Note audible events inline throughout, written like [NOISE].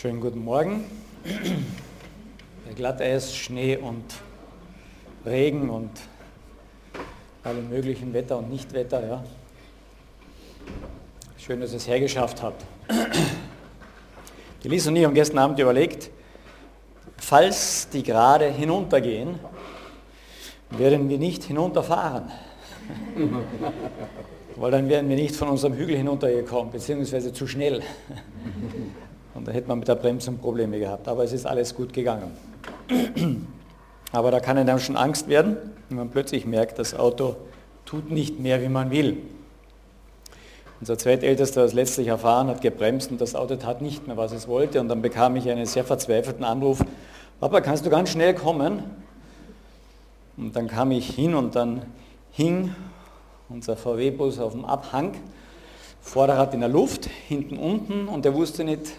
Schönen guten Morgen. Bei Glatteis, Schnee und Regen und alle möglichen Wetter und Nichtwetter. Ja. Schön, dass ihr es hergeschafft habt. Die Lisa und ich haben gestern Abend überlegt, falls die gerade hinuntergehen, werden wir nicht hinunterfahren. [LAUGHS] Weil dann wären wir nicht von unserem Hügel hinuntergekommen, beziehungsweise zu schnell. Da hätte man mit der Bremsung Probleme gehabt. Aber es ist alles gut gegangen. [CLEARS THROAT] Aber da kann einem schon Angst werden, wenn man plötzlich merkt, das Auto tut nicht mehr, wie man will. Unser zweitältester es letztlich erfahren, hat gebremst und das Auto tat nicht mehr, was es wollte. Und dann bekam ich einen sehr verzweifelten Anruf, Papa, kannst du ganz schnell kommen? Und dann kam ich hin und dann hing unser VW-Bus auf dem Abhang, Vorderrad in der Luft, hinten unten und er wusste nicht,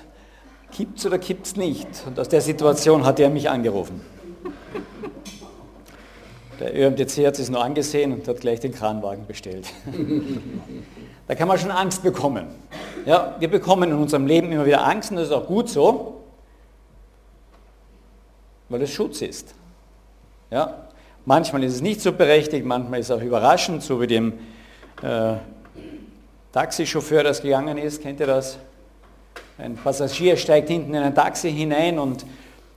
Kippt's oder kippt's nicht? Und aus der Situation hat er mich angerufen. Der ÖMTC hat sich nur angesehen und hat gleich den Kranwagen bestellt. [LAUGHS] da kann man schon Angst bekommen. Ja, wir bekommen in unserem Leben immer wieder Angst und das ist auch gut so, weil es Schutz ist. Ja, manchmal ist es nicht so berechtigt, manchmal ist es auch überraschend, so wie dem äh, Taxichauffeur, das gegangen ist. Kennt ihr das? Ein Passagier steigt hinten in ein Taxi hinein und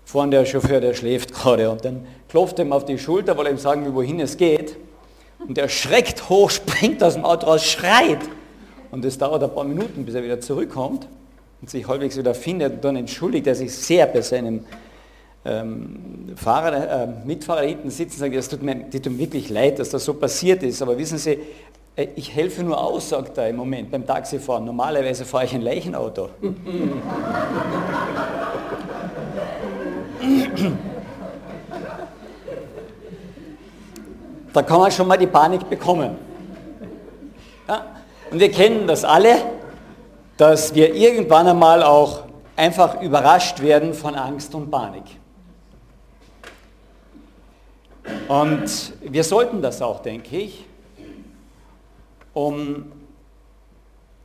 vorne der Chauffeur, der schläft gerade und dann klopft ihm auf die Schulter, weil er ihm sagen will, wohin es geht. Und er schreckt hoch, [LAUGHS] springt aus dem Auto raus, schreit. Und es dauert ein paar Minuten, bis er wieder zurückkommt und sich halbwegs wieder findet. Und dann entschuldigt er sich sehr bei seinem ähm, Fahrer, äh, Mitfahrer hinten sitzen und sagt, es tut mir, tut mir wirklich leid, dass das so passiert ist. Aber wissen Sie, ich helfe nur aus, sagt er im Moment beim Taxifahren. Normalerweise fahre ich ein Leichenauto. da kann man schon mal die Panik bekommen. Ja? Und wir kennen das alle, dass wir irgendwann einmal auch einfach überrascht werden von Angst und Panik. Und wir sollten das auch, denke ich um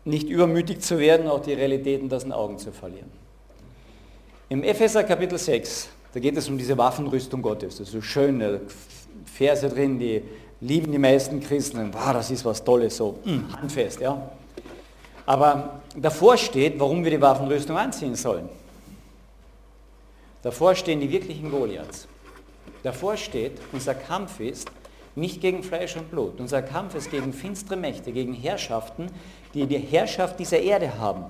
nicht übermütig zu werden, auch die Realitäten aus den Augen zu verlieren. Im Epheser Kapitel 6, da geht es um diese Waffenrüstung Gottes. Das ist so schöne Verse drin, die lieben die meisten Christen. Wow, das ist was Tolles, so mm, handfest. Ja? Aber davor steht, warum wir die Waffenrüstung anziehen sollen. Davor stehen die wirklichen Goliaths. Davor steht, unser Kampf ist nicht gegen Fleisch und Blut. Unser Kampf ist gegen finstere Mächte, gegen Herrschaften, die die Herrschaft dieser Erde haben.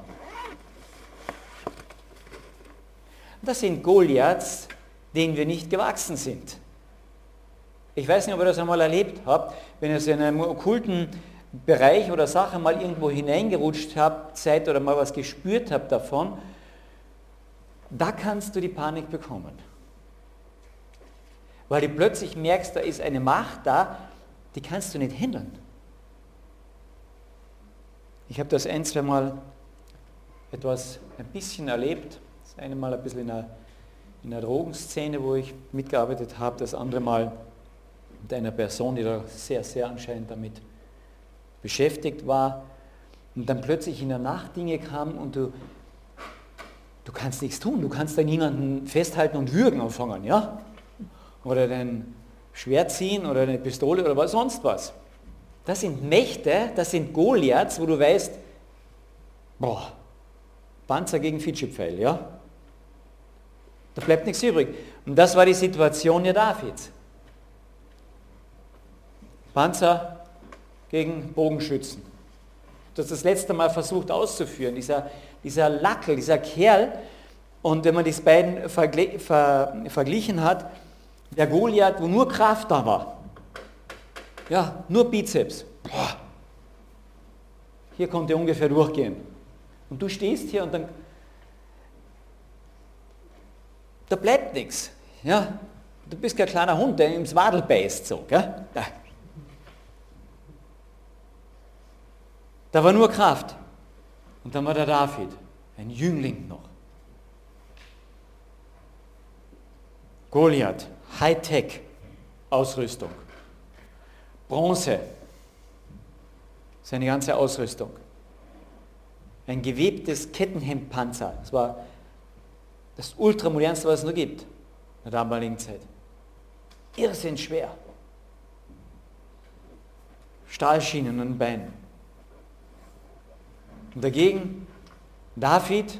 Das sind Goliaths, denen wir nicht gewachsen sind. Ich weiß nicht, ob ihr das einmal erlebt habt, wenn ihr in einem okkulten Bereich oder Sache mal irgendwo hineingerutscht habt, seid oder mal was gespürt habt davon, da kannst du die Panik bekommen. Weil du plötzlich merkst, da ist eine Macht da, die kannst du nicht hindern. Ich habe das ein, zwei Mal etwas ein bisschen erlebt. Das eine Mal ein bisschen in einer, in einer Drogenszene, wo ich mitgearbeitet habe, das andere Mal mit einer Person, die da sehr, sehr anscheinend damit beschäftigt war. Und dann plötzlich in der Nacht Dinge kamen und du, du kannst nichts tun. Du kannst da niemanden festhalten und würgen anfangen, ja? Oder dein Schwert ziehen oder eine Pistole oder was sonst was. Das sind Mächte, das sind Goliaths, wo du weißt, boah, Panzer gegen Fidschi-Pfeil, ja? Da bleibt nichts übrig. Und das war die Situation ja Davids. Panzer gegen Bogenschützen. Das das letzte Mal versucht auszuführen. Dieser, dieser Lackel, dieser Kerl, und wenn man die beiden verglichen hat, der Goliath, wo nur Kraft da war. Ja, nur Bizeps. Boah. Hier konnte er ungefähr durchgehen. Und du stehst hier und dann, da bleibt nichts. Ja, du bist kein kleiner Hund, der ins Wadel beißt. So, gell? Da. da war nur Kraft. Und dann war der David, ein Jüngling noch. Goliath, Hightech-Ausrüstung. Bronze, seine ganze Ausrüstung. Ein gewebtes Kettenhemdpanzer. Das war Das ultramodernste, was es nur gibt in der damaligen Zeit. Irrsinn schwer. Stahlschienen und Beinen. Und dagegen David,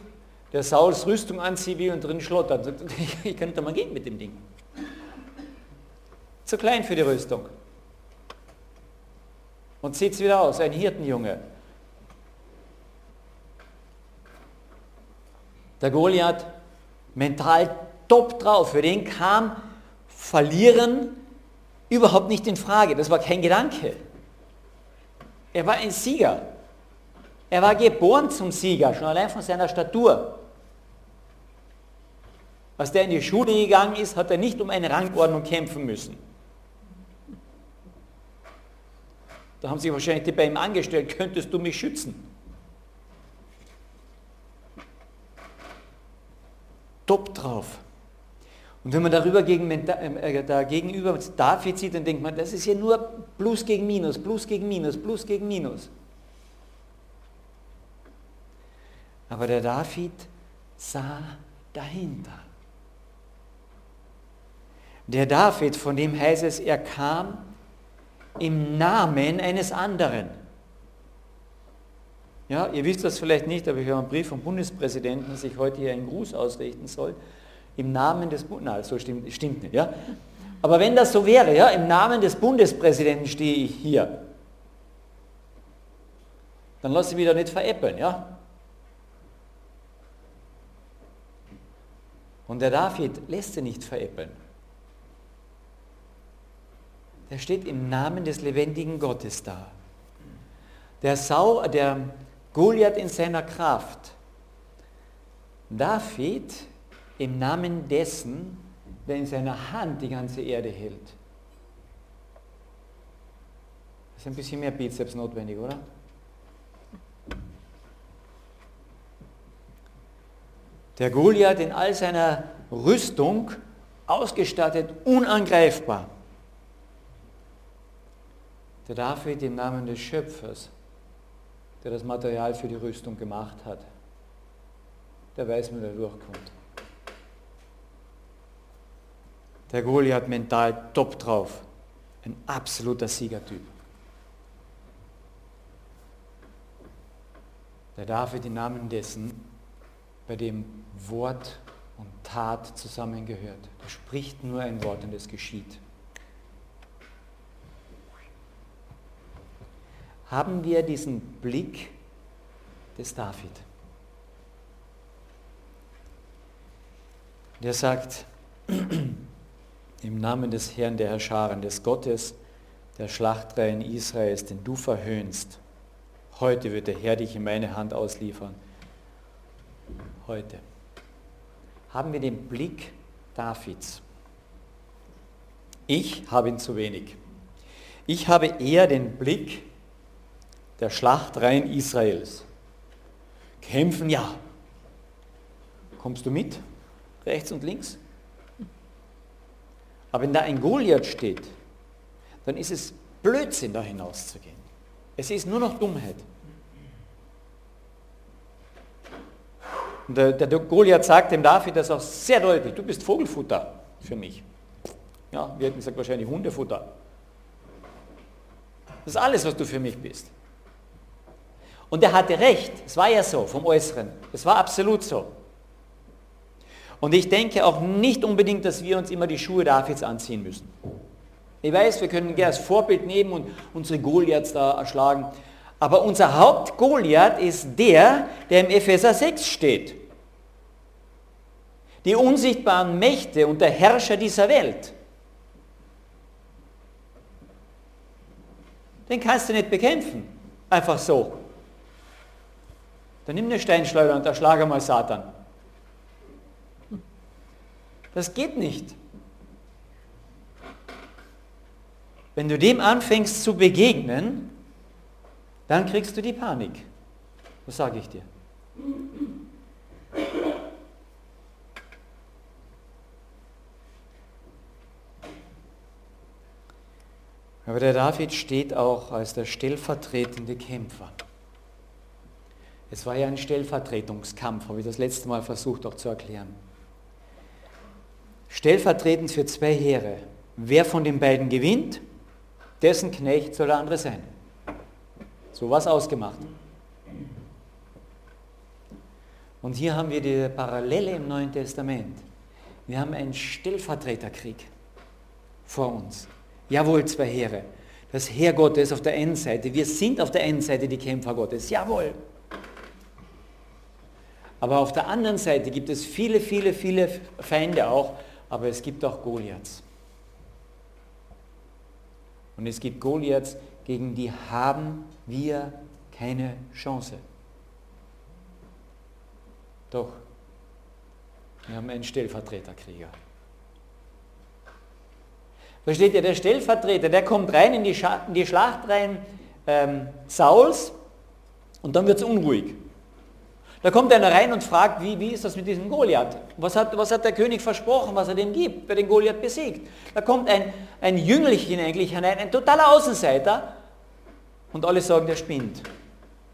der Sauls Rüstung anzieht wie und drin schlottert. [LAUGHS] Ich könnte mal gehen mit dem Ding. Zu klein für die Rüstung. Und sieht es wieder aus, ein Hirtenjunge. Der Goliath mental top drauf. Für den kam Verlieren überhaupt nicht in Frage. Das war kein Gedanke. Er war ein Sieger. Er war geboren zum Sieger, schon allein von seiner Statur. Als der in die Schule gegangen ist, hat er nicht um eine Rangordnung kämpfen müssen. Da haben sich wahrscheinlich die bei ihm angestellt, könntest du mich schützen? Top drauf. Und wenn man darüber gegen, äh, da gegenüber David sieht, dann denkt man, das ist ja nur Plus gegen Minus, Plus gegen Minus, Plus gegen Minus. Aber der David sah dahinter. Der David, von dem heißt es, er kam im Namen eines anderen. Ja, ihr wisst das vielleicht nicht, aber ich habe einen Brief vom Bundespräsidenten, dass ich heute hier einen Gruß ausrichten soll. Im Namen des Bundes, so stimmt, stimmt nicht, ja. Aber wenn das so wäre, ja, im Namen des Bundespräsidenten stehe ich hier, dann lasse ich mich da nicht veräppeln, ja. Und der David lässt sie nicht veräppeln. Der steht im Namen des lebendigen Gottes da. Der, Sau, der Goliath in seiner Kraft. David im Namen dessen, der in seiner Hand die ganze Erde hält. Das ist ein bisschen mehr Bizeps notwendig, oder? Der Goliath in all seiner Rüstung ausgestattet, unangreifbar. Der David im Namen des Schöpfers, der das Material für die Rüstung gemacht hat, der weiß, wie er durchkommt. Der Goliath mental top drauf. Ein absoluter Siegertyp. Der David im Namen dessen, bei dem Wort und Tat zusammengehört. Der spricht nur ein Wort und es geschieht. Haben wir diesen Blick des David? Der sagt, [CLEARS THROAT] im Namen des Herrn der Herrscharen, des Gottes, der Schlachtreihen Israels, den du verhöhnst, heute wird der Herr dich in meine Hand ausliefern heute? Haben wir den Blick Davids? Ich habe ihn zu wenig. Ich habe eher den Blick der Schlachtreihen Israels. Kämpfen ja. Kommst du mit? Rechts und links? Aber wenn da ein Goliath steht, dann ist es Blödsinn, da hinauszugehen. Es ist nur noch Dummheit. Und der, Goliath sagt dem David das auch sehr deutlich, du bist Vogelfutter für mich. Ja, wir hätten gesagt wahrscheinlich Hundefutter. Das ist alles, was du für mich bist. Und er hatte recht, es war ja so vom Äußeren, es war absolut so. Und ich denke auch nicht unbedingt, dass wir uns immer die Schuhe Davids anziehen müssen. Ich weiß, wir können gerne als Vorbild nehmen und unsere Goliaths da erschlagen. Aber unser Haupt-Goliath ist der, der im Epheser 6 steht. Die unsichtbaren Mächte und der Herrscher dieser Welt. Den kannst du nicht bekämpfen. Einfach so. Dann nimm eine Steinschleuder und erschlage mal Satan. Das geht nicht. Wenn du dem anfängst zu begegnen, dann kriegst du die Panik. Das sage ich dir. Aber der David steht auch als der stellvertretende Kämpfer. Es war ja ein Stellvertretungskampf, habe ich das letzte Mal versucht auch zu erklären. stellvertretend für zwei Heere. Wer von den beiden gewinnt, dessen Knecht soll der andere sein. So was ausgemacht. Und hier haben wir die Parallele im Neuen Testament. Wir haben einen Stellvertreterkrieg vor uns. Jawohl, zwei Heere. Das Heer Gottes auf der einen Seite. Wir sind auf der einen Seite die Kämpfer Gottes. Jawohl. Aber auf der anderen Seite gibt es viele, viele, viele Feinde auch. Aber es gibt auch Goliaths. Und es gibt Goliaths, gegen die haben wir keine Chance. Doch, wir haben einen Stellvertreterkrieger. Versteht ihr, der Stellvertreter, der kommt rein in die, Scha in die Schlacht rein ähm, Sauls und dann wird es unruhig. Da kommt einer rein und fragt, wie, wie ist das mit diesem Goliath? Was hat, was hat der König versprochen, was er dem gibt, wer den Goliath besiegt? Da kommt ein, ein Jüngelchen eigentlich hinein, ein totaler Außenseiter und alle sagen, der spinnt.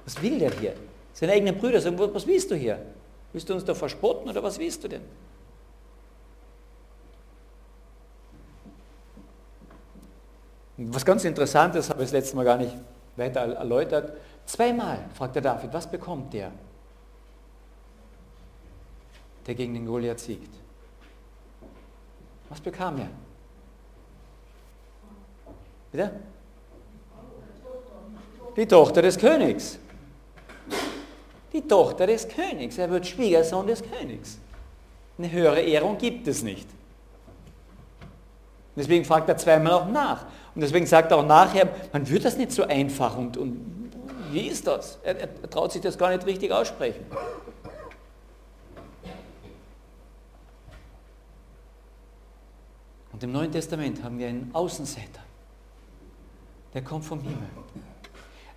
Was will der hier? Seine eigenen Brüder sagen, was willst du hier? Willst du uns da verspotten oder was willst du denn? Was ganz Interessantes, habe ich das letzte Mal gar nicht weiter erläutert. Zweimal fragt der David, was bekommt der, der gegen den Goliath siegt? Was bekam er? Bitte? Die Tochter des Königs. Die Tochter des Königs. Er wird Schwiegersohn des Königs. Eine höhere Ehrung gibt es nicht. Deswegen fragt er zweimal auch nach. Und deswegen sagt er auch nachher, man wird das nicht so einfach und, und wie ist das? Er, er traut sich das gar nicht richtig aussprechen. Und im Neuen Testament haben wir einen Außenseiter, der kommt vom Himmel.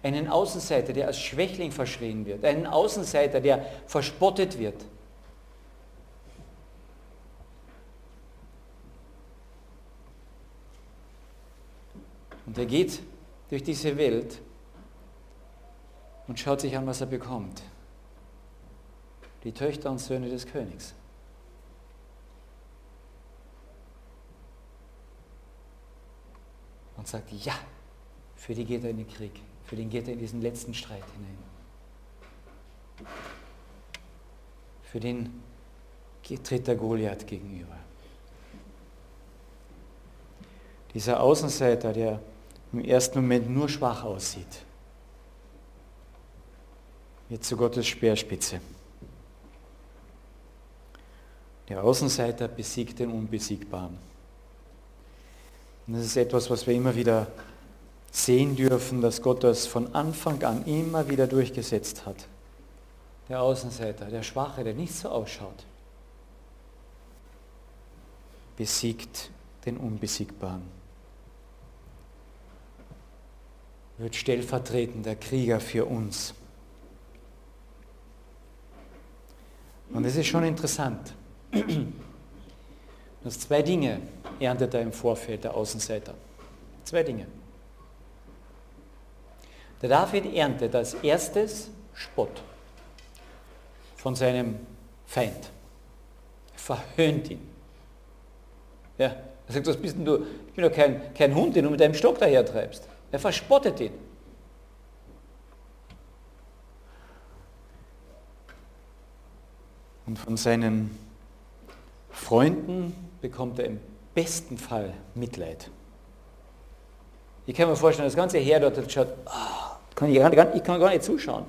Einen Außenseiter, der als Schwächling verschrien wird. Einen Außenseiter, der verspottet wird. Und er geht durch diese Welt und schaut sich an, was er bekommt. Die Töchter und Söhne des Königs. Und sagt, ja, für die geht er in den Krieg, für den geht er in diesen letzten Streit hinein. Für den tritt der Goliath gegenüber. Dieser Außenseiter, der im ersten Moment nur schwach aussieht, wird zu Gottes Speerspitze. Der Außenseiter besiegt den Unbesiegbaren. Und das ist etwas, was wir immer wieder sehen dürfen, dass Gott das von Anfang an immer wieder durchgesetzt hat. Der Außenseiter, der Schwache, der nicht so ausschaut, besiegt den Unbesiegbaren. wird stellvertretender Krieger für uns. Und es ist schon interessant, dass zwei Dinge erntet er im Vorfeld, der Außenseiter. Zwei Dinge. Der David erntet als erstes Spott von seinem Feind. Er verhöhnt ihn. Ja, er sagt, was bist denn du? Ich bin doch kein, kein Hund, den du mit deinem Stock daher treibst. Er verspottet ihn. Und von seinen Freunden bekommt er im besten Fall Mitleid. Ich kann mir vorstellen, das ganze Heer dort hat geschaut, oh, kann ich, gar, ich kann gar nicht zuschauen,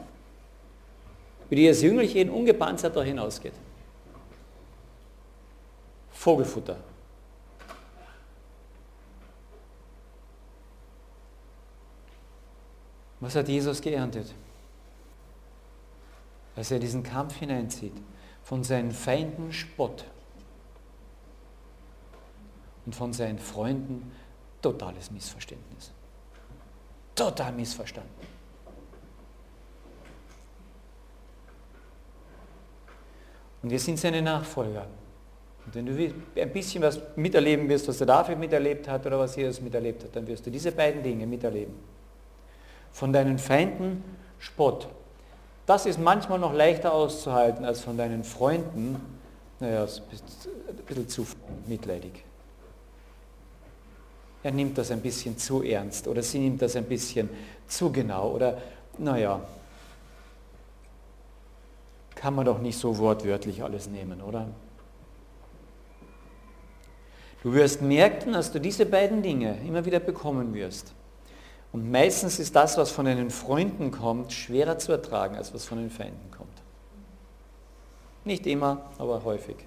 wie dieses Jüngelchen ungepanzert da hinausgeht. Vogelfutter. Was hat Jesus geerntet? Als er diesen Kampf hineinzieht, von seinen Feinden Spott und von seinen Freunden totales Missverständnis. Total missverstanden. Und wir sind seine Nachfolger. Und wenn du ein bisschen was miterleben wirst, was der David miterlebt hat oder was Jesus miterlebt hat, dann wirst du diese beiden Dinge miterleben von deinen Feinden Spott. Das ist manchmal noch leichter auszuhalten als von deinen Freunden naja, ein bisschen zu mitleidig. Er nimmt das ein bisschen zu ernst oder sie nimmt das ein bisschen zu genau oder naja, kann man doch nicht so wortwörtlich alles nehmen, oder? Du wirst merken, dass du diese beiden Dinge immer wieder bekommen wirst. Und meistens ist das, was von deinen Freunden kommt, schwerer zu ertragen, als was von den Feinden kommt. Nicht immer, aber häufig.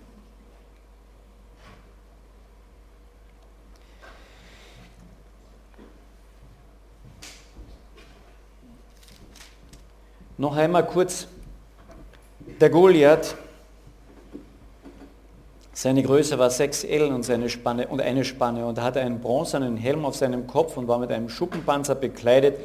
Noch einmal kurz, der Goliath, seine Größe war 6 L und, seine Spanne, und eine Spanne und er hatte einen bronzenen Helm auf seinem Kopf und war mit einem Schuppenpanzer bekleidet.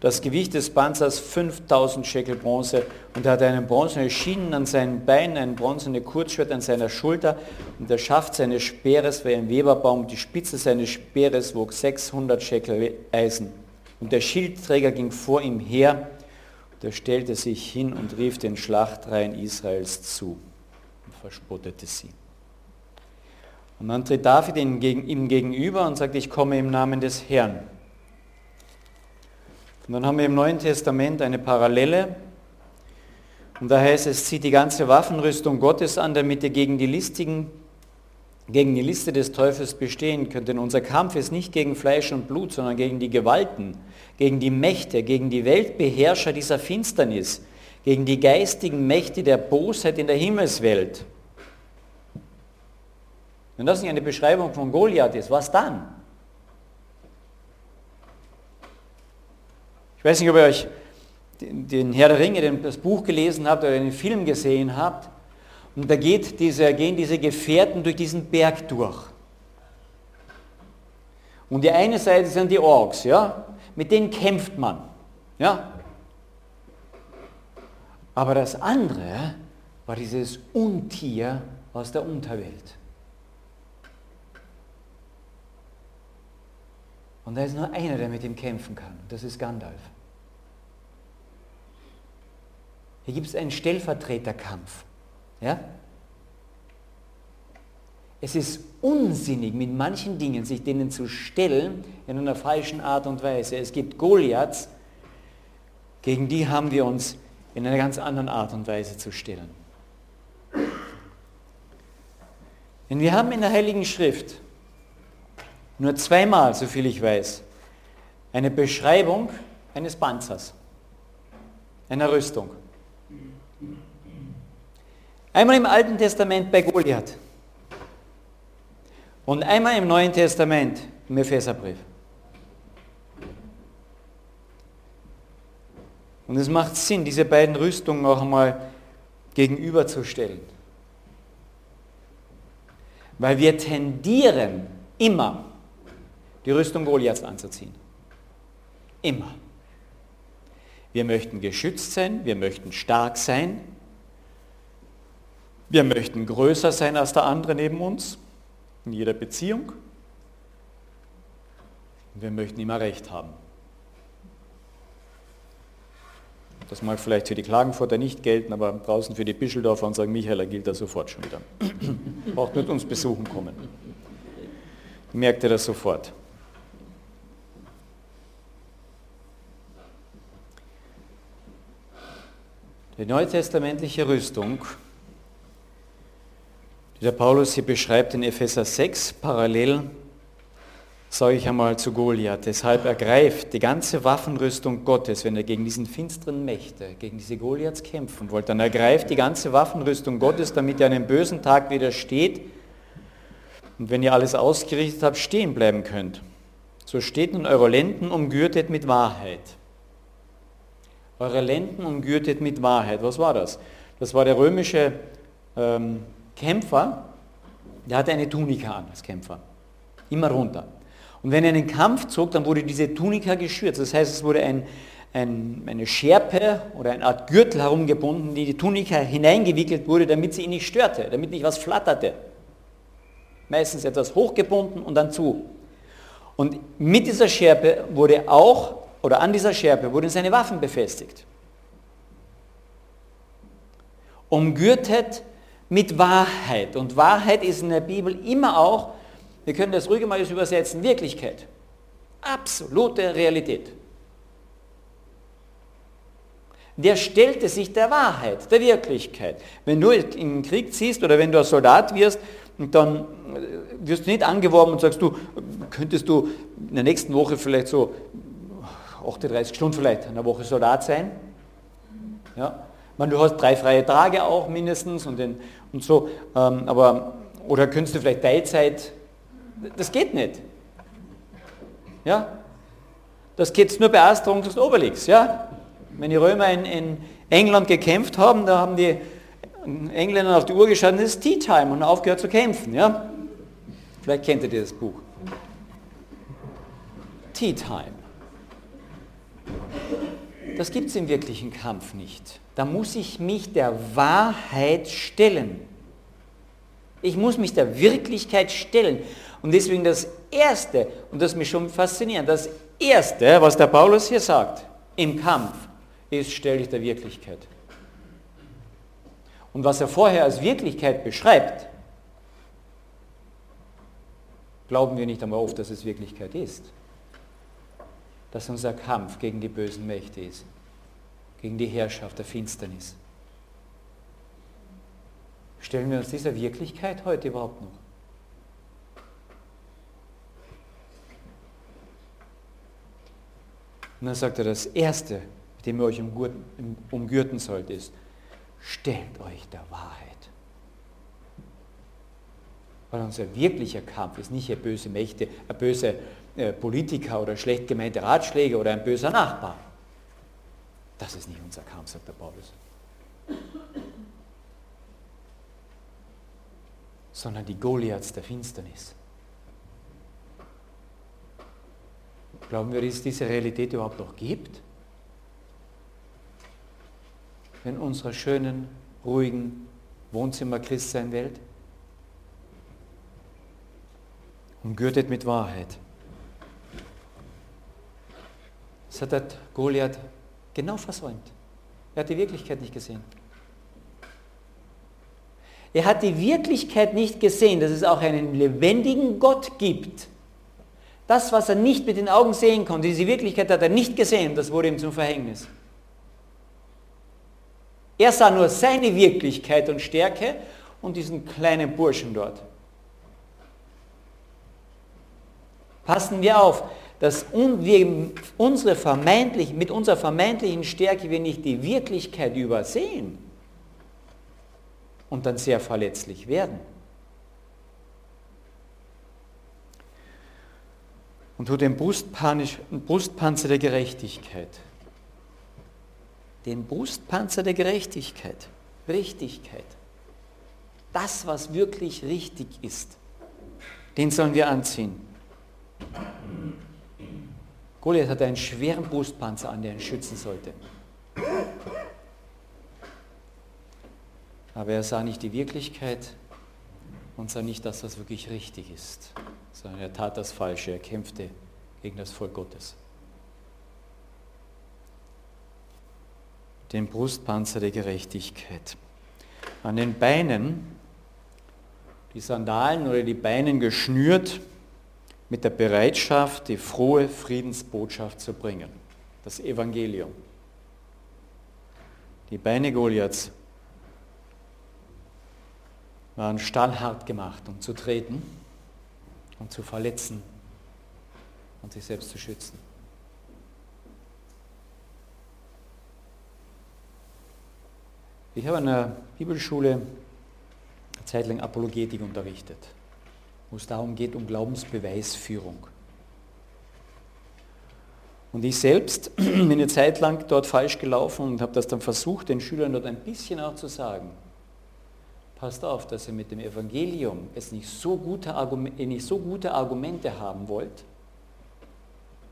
Das Gewicht des Panzers 5000 Schekel Bronze und er hatte einen bronzenen Schienen an seinen Beinen, ein bronzene Kurzschwert an seiner Schulter und der Schaft seines Speeres war ein Weberbaum, die Spitze seines Speeres wog 600 Schekel Eisen. Und der Schildträger ging vor ihm her der stellte sich hin und rief den Schlachtreihen Israels zu und verspottete sie. Und dann tritt David ihm gegenüber und sagt, ich komme im Namen des Herrn. Und dann haben wir im Neuen Testament eine Parallele. Und da heißt es, zieht die ganze Waffenrüstung Gottes an, damit ihr gegen die listigen gegen die Liste des Teufels bestehen könnt. Denn unser Kampf ist nicht gegen Fleisch und Blut, sondern gegen die Gewalten, gegen die Mächte, gegen die Weltbeherrscher dieser Finsternis, gegen die geistigen Mächte der Bosheit in der Himmelswelt. Wenn das nicht eine Beschreibung von Goliath ist, was dann? Ich weiß nicht, ob ihr euch den Herr der Ringe, das Buch gelesen habt oder den Film gesehen habt. Und da diese, gehen diese Gefährten durch diesen Berg durch. Und die eine Seite sind die Orks, ja? mit denen kämpft man. Ja? Aber das andere war dieses Untier aus der Unterwelt. Und da ist nur einer, der mit ihm kämpfen kann. Das ist Gandalf. Hier gibt es einen Stellvertreterkampf. Ja? Es ist unsinnig, mit manchen Dingen sich denen zu stellen in einer falschen Art und Weise. Es gibt Goliaths, gegen die haben wir uns in einer ganz anderen Art und Weise zu stellen. Denn wir haben in der Heiligen Schrift nur zweimal, soviel ich weiß, eine Beschreibung eines Panzers, einer Rüstung. Einmal im Alten Testament bei Goliath und einmal im Neuen Testament im Epheserbrief. Und es macht Sinn, diese beiden Rüstungen auch einmal gegenüberzustellen. Weil wir tendieren immer, die Rüstung Goliaths anzuziehen. Immer. Wir möchten geschützt sein, wir möchten stark sein, wir möchten größer sein als der andere neben uns, in jeder Beziehung. Wir möchten immer Recht haben. Das mag vielleicht für die Klagenfurter nicht gelten, aber draußen für die Bischeldorfer und St. Michaeler gilt das sofort schon wieder. [COUGHS] Braucht mit uns besuchen kommen. Merkt ihr das sofort. Die neutestamentliche Rüstung der Paulus hier beschreibt in Epheser 6 parallel, sage ich einmal zu Goliath. Deshalb ergreift die ganze Waffenrüstung Gottes, wenn er gegen diesen finsteren Mächte, gegen diese Goliaths kämpfen wollt, dann ergreift die ganze Waffenrüstung Gottes, damit ihr einem bösen Tag widersteht und wenn ihr alles ausgerichtet habt, stehen bleiben könnt. So steht nun eure Lenden umgürtet mit Wahrheit. Eure Lenden umgürtet mit Wahrheit. Was war das? Das war der römische ähm, Kämpfer, der hatte eine Tunika an als Kämpfer. Immer runter. Und wenn er einen Kampf zog, dann wurde diese Tunika geschürt. Das heißt, es wurde ein, ein, eine Schärpe oder eine Art Gürtel herumgebunden, die die Tunika hineingewickelt wurde, damit sie ihn nicht störte, damit nicht was flatterte. Meistens etwas hochgebunden und dann zu. Und mit dieser Schärpe wurde auch, oder an dieser Schärpe wurden seine Waffen befestigt. Umgürtet mit Wahrheit. Und Wahrheit ist in der Bibel immer auch, wir können das ruhig mal übersetzen, Wirklichkeit. Absolute Realität. Der stellte sich der Wahrheit, der Wirklichkeit. Wenn du in den Krieg ziehst oder wenn du ein Soldat wirst, dann äh, wirst du nicht angeworben und sagst du, könntest du in der nächsten Woche vielleicht so 38 Stunden vielleicht in der Woche Soldat sein. Ja? Man, du hast drei freie Tage auch mindestens und, den, und so, ähm, aber, oder könntest du vielleicht Teilzeit, das geht nicht. Ja? Das geht nur bei Asterung des Obelix. Ja? Wenn die Römer in, in, England gekämpft haben, da haben die Engländer auf die Uhr geschaut, das ist Tea Time und aufgehört zu kämpfen. Ja? Vielleicht kennt ihr dieses Buch. Tea Time. Das gibt es im wirklichen Kampf nicht. Da muss ich mich der Wahrheit stellen. Ich muss mich der Wirklichkeit stellen. Und deswegen das Erste, und das ist mich schon faszinierend, das Erste, was der Paulus hier sagt im Kampf, ist, stell dich der Wirklichkeit. Und was er vorher als Wirklichkeit beschreibt, glauben wir nicht einmal oft, dass es Wirklichkeit ist dass unser Kampf gegen die bösen Mächte ist, gegen die Herrschaft der Finsternis. Stellen wir uns dieser Wirklichkeit heute überhaupt noch? Und dann sagt er, das Erste, mit dem ihr euch umgürten sollt, ist, stellt euch der Wahrheit. Weil unser wirklicher Kampf ist nicht eine böse Mächte, eine böse äh, Politiker oder schlecht gemeinte Ratschläge oder ein böser Nachbar. Das ist nicht unser Kampf, sagt der Paulus. Sondern die Goliaths der Finsternis. Glauben wir, dass es diese Realität überhaupt noch gibt? In unserer schönen, ruhigen Wohnzimmer-Christsein-Welt? Umgürtet mit Wahrheit. Das hat der Goliath genau versäumt. Er hat die Wirklichkeit nicht gesehen. Er hat die Wirklichkeit nicht gesehen, dass es auch einen lebendigen Gott gibt. Das, was er nicht mit den Augen sehen konnte, diese Wirklichkeit hat er nicht gesehen, das wurde ihm zum Verhängnis. Er sah nur seine Wirklichkeit und Stärke und diesen kleinen Burschen dort. Passen wir auf, dass wir unsere vermeintlich, mit unserer vermeintlichen Stärke wir nicht die Wirklichkeit übersehen und dann sehr verletzlich werden. Und tu den Brustpanzer der Gerechtigkeit. Den Brustpanzer der Gerechtigkeit. Richtigkeit. Das, was wirklich richtig ist, den sollen wir anziehen. Goliath hatte einen schweren Brustpanzer an, der ihn schützen sollte. Aber er sah nicht die Wirklichkeit und sah nicht das, was wirklich richtig ist, sondern er tat das Falsche, er kämpfte gegen das Volk Gottes. Den Brustpanzer der Gerechtigkeit. An den Beinen, die Sandalen oder die Beinen geschnürt, mit der Bereitschaft, die frohe Friedensbotschaft zu bringen. Das Evangelium. Die Beine Goliaths waren stahlhart gemacht, um zu treten und zu verletzen und sich selbst zu schützen. Ich habe an der Bibelschule eine Zeit lang Apologetik unterrichtet wo es darum geht, um Glaubensbeweisführung. Und ich selbst [CLEARS THROAT] bin eine Zeit lang dort falsch gelaufen und habe das dann versucht, den Schülern dort ein bisschen auch zu sagen. Passt auf, dass ihr mit dem Evangelium es nicht so gute, Argumente, nicht so gute Argumente haben wollt,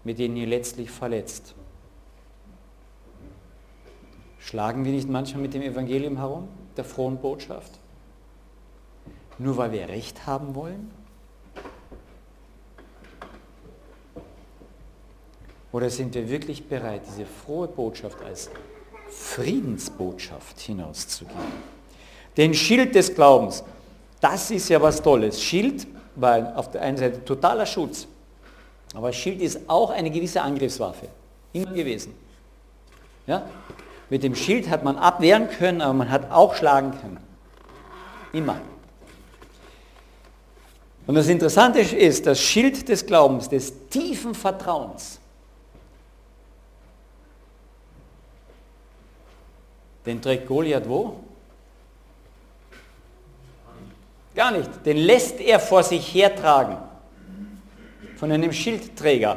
mit denen ihr letztlich verletzt. Schlagen wir nicht manchmal mit dem Evangelium herum, der frohen Botschaft? Nur weil wir Recht haben wollen? Oder sind wir wirklich bereit, diese frohe Botschaft als Friedensbotschaft hinauszugeben? Den Schild des Glaubens. Das ist ja was Tolles. Schild war auf der einen Seite totaler Schutz, aber Schild ist auch eine gewisse Angriffswaffe. Immer gewesen. Ja? Mit dem Schild hat man abwehren können, aber man hat auch schlagen können. Immer. Und das Interessante ist, das Schild des Glaubens, des tiefen Vertrauens, den trägt Goliath wo? Gar nicht. Den lässt er vor sich hertragen. Von einem Schildträger.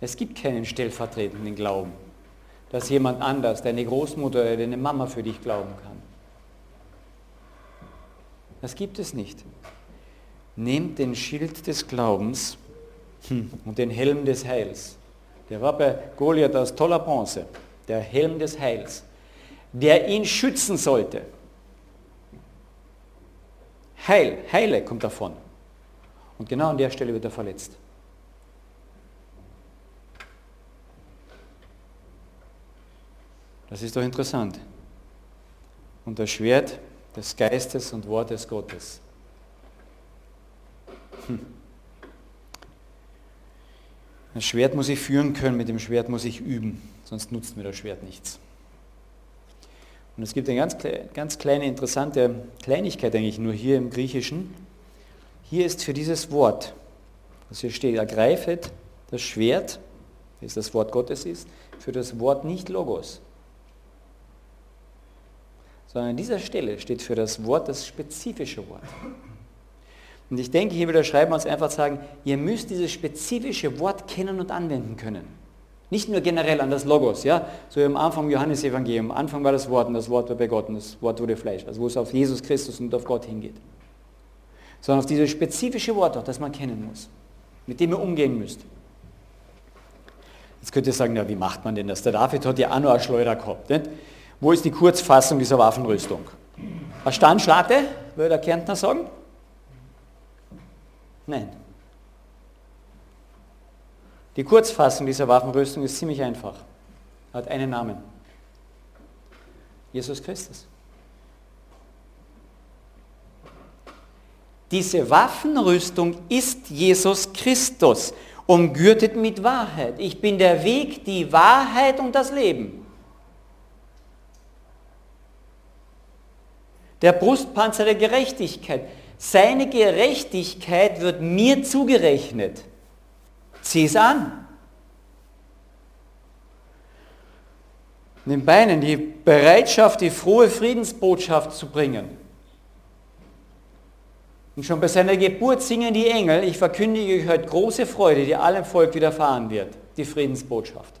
Es gibt keinen stellvertretenden Glauben, dass jemand anders, deine Großmutter oder deine Mama für dich glauben kann. Das gibt es nicht. Nehmt den Schild des Glaubens hm, und den Helm des Heils. Der war bei Goliath aus toller Bronze, der Helm des Heils, der ihn schützen sollte. Heil, Heile kommt davon. Und genau an der Stelle wird er verletzt. Das ist doch interessant. Und das Schwert des Geistes und Wortes Gottes. Das Schwert muss ich führen können, mit dem Schwert muss ich üben, sonst nutzt mir das Schwert nichts. Und es gibt eine ganz, ganz kleine interessante Kleinigkeit eigentlich nur hier im Griechischen. Hier ist für dieses Wort, was hier steht, ergreifet das Schwert, das das Wort Gottes ist, für das Wort nicht Logos, sondern an dieser Stelle steht für das Wort das spezifische Wort. Und ich denke, hier wieder schreiben wir uns einfach sagen, ihr müsst dieses spezifische Wort kennen und anwenden können. Nicht nur generell an das Logos, ja, so am Anfang Johannes Evangelium, am Anfang war das Wort und das Wort war bei Gott und das Wort wurde Fleisch, also wo es auf Jesus Christus und auf Gott hingeht. Sondern auf dieses spezifische Wort auch, das man kennen muss, mit dem ihr umgehen müsst. Jetzt könnt ihr sagen, ja, wie macht man denn das? Der David hat ja auch noch eine Schleuder gehabt. Nicht? Wo ist die Kurzfassung dieser Waffenrüstung? Eine Standschlate, würde der Kärntner sagen? Nein. Die Kurzfassung dieser Waffenrüstung ist ziemlich einfach. Hat einen Namen. Jesus Christus. Diese Waffenrüstung ist Jesus Christus, umgürtet mit Wahrheit. Ich bin der Weg, die Wahrheit und das Leben. Der Brustpanzer der Gerechtigkeit. Seine Gerechtigkeit wird mir zugerechnet. Zieh es an. Den Beinen die Bereitschaft, die frohe Friedensbotschaft zu bringen. Und schon bei seiner Geburt singen die Engel, ich verkündige euch heute große Freude, die allem Volk widerfahren wird, die Friedensbotschaft.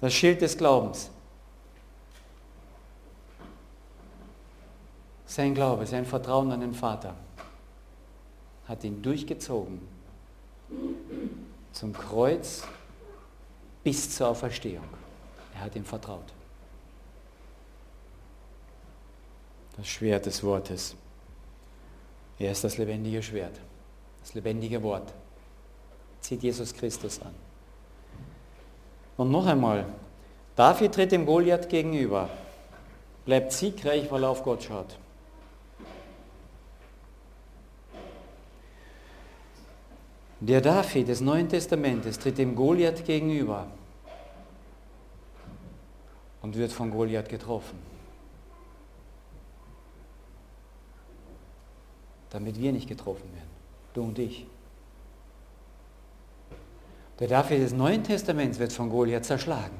Das Schild des Glaubens. Sein Glaube, sein Vertrauen an den Vater hat ihn durchgezogen zum Kreuz bis zur Auferstehung. Er hat ihm vertraut. Das Schwert des Wortes. Er ist das lebendige Schwert, das lebendige Wort. Zieht Jesus Christus an. Und noch einmal, David tritt dem Goliath gegenüber, bleibt siegreich, weil er auf Gott schaut. Der David des Neuen Testamentes tritt dem Goliath gegenüber und wird von Goliath getroffen. Damit wir nicht getroffen werden, du und ich. Der David des Neuen Testaments wird von Goliath zerschlagen,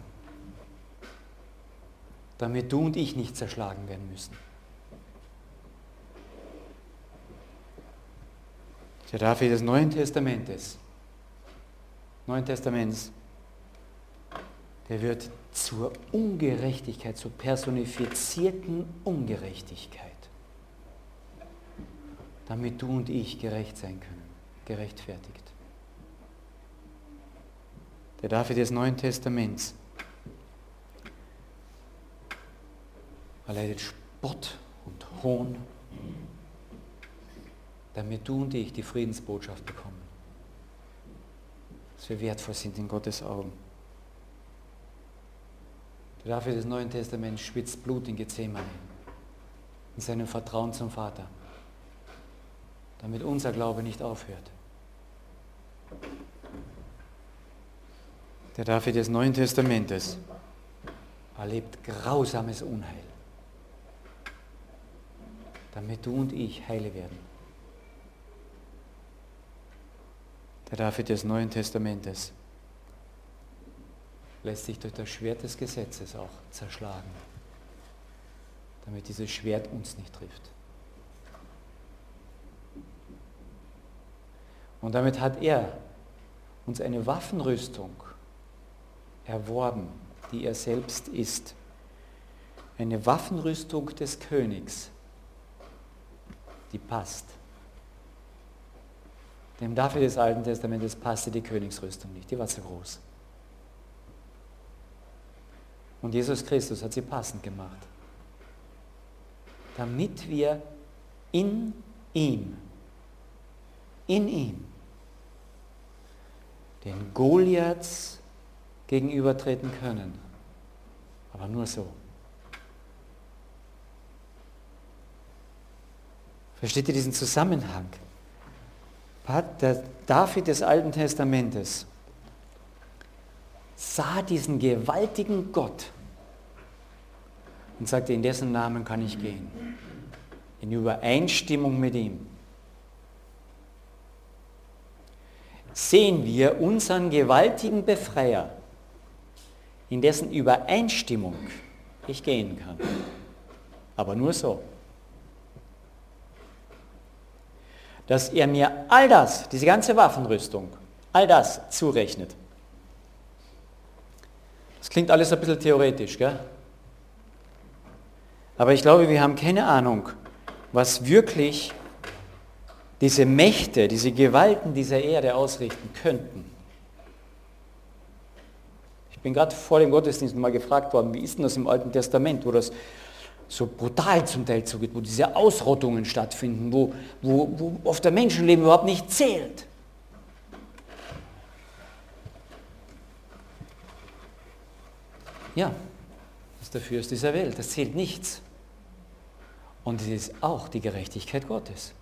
damit du und ich nicht zerschlagen werden müssen. Der David des Neuen Testamentes, Neuen Testaments, der wird zur Ungerechtigkeit, zur personifizierten Ungerechtigkeit, damit du und ich gerecht sein können, gerechtfertigt. Der David des Neuen Testaments erleidet Spott und Hohn damit du und ich die Friedensbotschaft bekommen. Dass wir wertvoll sind in Gottes Augen. Der David des Neuen Testaments schwitzt Blut in Gethsemane, in seinem Vertrauen zum Vater, damit unser Glaube nicht aufhört. Der David des Neuen Testamentes erlebt grausames Unheil, damit du und ich heile werden. Der David des Neuen Testamentes lässt sich durch das Schwert des Gesetzes auch zerschlagen, damit dieses Schwert uns nicht trifft. Und damit hat er uns eine Waffenrüstung erworben, die er selbst ist. Eine Waffenrüstung des Königs, die passt. Dem David des Alten Testamentes passte die Königsrüstung nicht, die war zu groß. Und Jesus Christus hat sie passend gemacht, damit wir in ihm, in ihm, den Goliaths gegenübertreten können. Aber nur so. Versteht ihr diesen Zusammenhang? Der David des Alten Testamentes sah diesen gewaltigen Gott und sagte, in dessen Namen kann ich gehen. In Übereinstimmung mit ihm. Sehen wir unseren gewaltigen Befreier, in dessen Übereinstimmung ich gehen kann. Aber nur so. Dass er mir all das, diese ganze Waffenrüstung, all das zurechnet. Das klingt alles ein bisschen theoretisch, gell? Aber ich glaube, wir haben keine Ahnung, was wirklich diese Mächte, diese Gewalten dieser Erde ausrichten könnten. Ich bin gerade vor dem Gottesdienst mal gefragt worden, wie ist denn das im Alten Testament, wo das so brutal zum Teil zugeht, wo diese Ausrottungen stattfinden, wo, wo, wo oft der Menschenleben überhaupt nicht zählt. Ja, das ist der Fürst dieser Welt, das zählt nichts. Und es ist auch die Gerechtigkeit Gottes.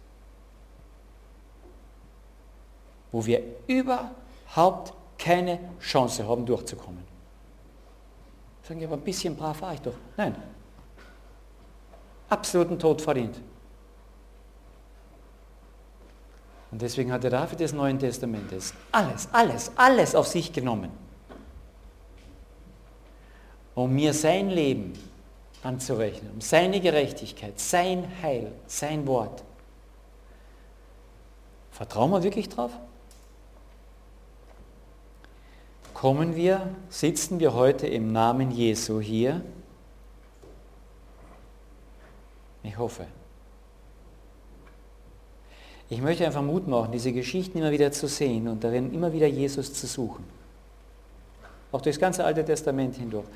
Wo wir überhaupt keine Chance haben, durchzukommen. Sagen wir, aber ein bisschen brav war ich doch. Nein. Absoluten Tod verdient. Und deswegen hat der David des Neuen Testamentes alles, alles, alles auf sich genommen um mir sein Leben anzurechnen, um seine Gerechtigkeit, sein Heil, sein Wort. Vertrauen wir wirklich drauf? Kommen wir, sitzen wir heute im Namen Jesu hier? Ich hoffe. Ich möchte einfach Mut machen, diese Geschichten immer wieder zu sehen und darin immer wieder Jesus zu suchen. Auch durchs ganze Alte Testament hindurch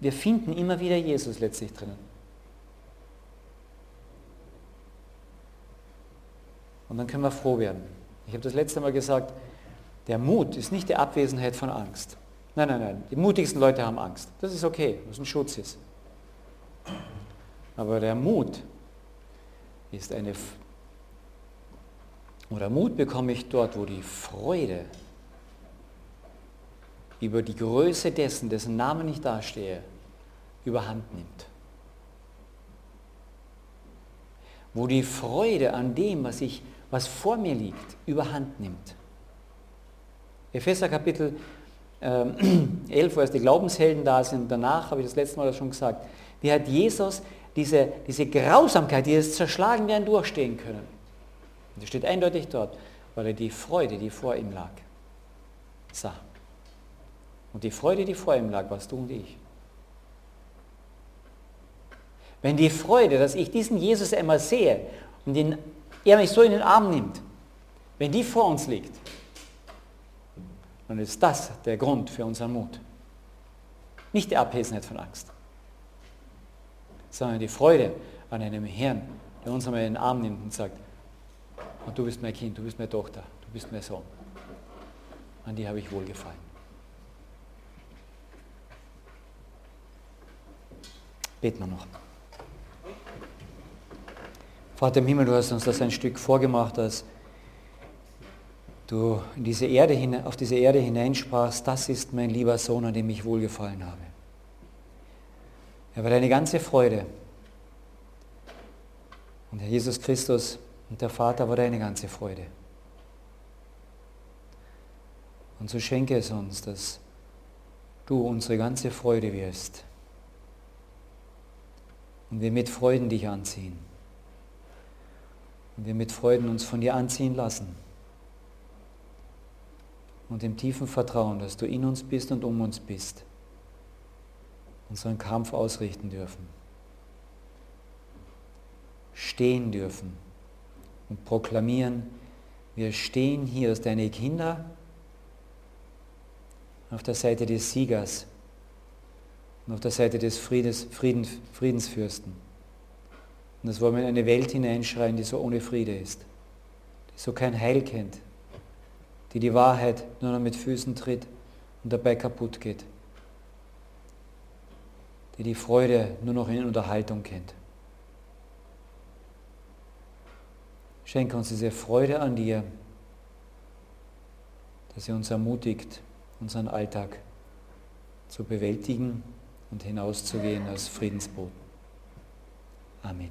wir finden immer wieder Jesus letztlich drinnen. Und dann können wir froh werden. Ich habe das letzte Mal gesagt, der Mut ist nicht die Abwesenheit von Angst. Nein, nein, nein. Die mutigsten Leute haben Angst. Das ist okay, was ein Schutz ist. Aber der Mut ist eine... Oder Mut bekomme ich dort, wo die Freude über die Größe dessen, dessen Namen ich dastehe, überhand nimmt. Wo die Freude an dem, was, ich, was vor mir liegt, überhand nimmt. Epheser Kapitel [CLEARS THROAT] äh, 11, wo erst die Glaubenshelden da sind, danach habe ich das letzte Mal schon gesagt, wie hat Jesus diese, diese Grausamkeit, dieses Zerschlagenwerden durchstehen können. Und das steht eindeutig dort, weil er die Freude, die vor ihm lag, sah. Und die Freude, die vor ihm lag, warst du und ich. Wenn die Freude, dass ich diesen Jesus einmal sehe und den, er mich so in den Arm nimmt, wenn die vor uns liegt, dann ist das der Grund für unseren Mut. Nicht die Abwesenheit von Angst, sondern die Freude an einem Herrn, der uns einmal in den Arm nimmt und sagt, und du bist mein Kind, du bist meine Tochter, du bist mein Sohn. An die habe ich wohlgefallen. Beten wir noch. Vater im Himmel, du hast uns das ein Stück vorgemacht, dass du diese Erde, auf diese Erde hineinsprachst, das ist mein lieber Sohn, an dem ich wohlgefallen habe. Er war deine ganze Freude. Und Herr Jesus Christus und der Vater war deine ganze Freude. Und so schenke es uns, dass du unsere ganze Freude wirst. Und wir mit Freuden dich anziehen. Und wir mit Freuden uns von dir anziehen lassen. Und im tiefen Vertrauen, dass du in uns bist und um uns bist, unseren Kampf ausrichten dürfen. Stehen dürfen und proklamieren, wir stehen hier als deine Kinder auf der Seite des Siegers und auf der Seite des Friedens, Frieden, Friedensfürsten. Und das wollen wir in eine Welt hineinschreien, die so ohne Friede ist, die so kein Heil kennt, die die Wahrheit nur noch mit Füßen tritt und dabei kaputt geht, die die Freude nur noch in Unterhaltung kennt. Schenke uns diese Freude an dir, dass sie uns ermutigt, unseren Alltag zu bewältigen und hinauszugehen als Friedensboten. Amen.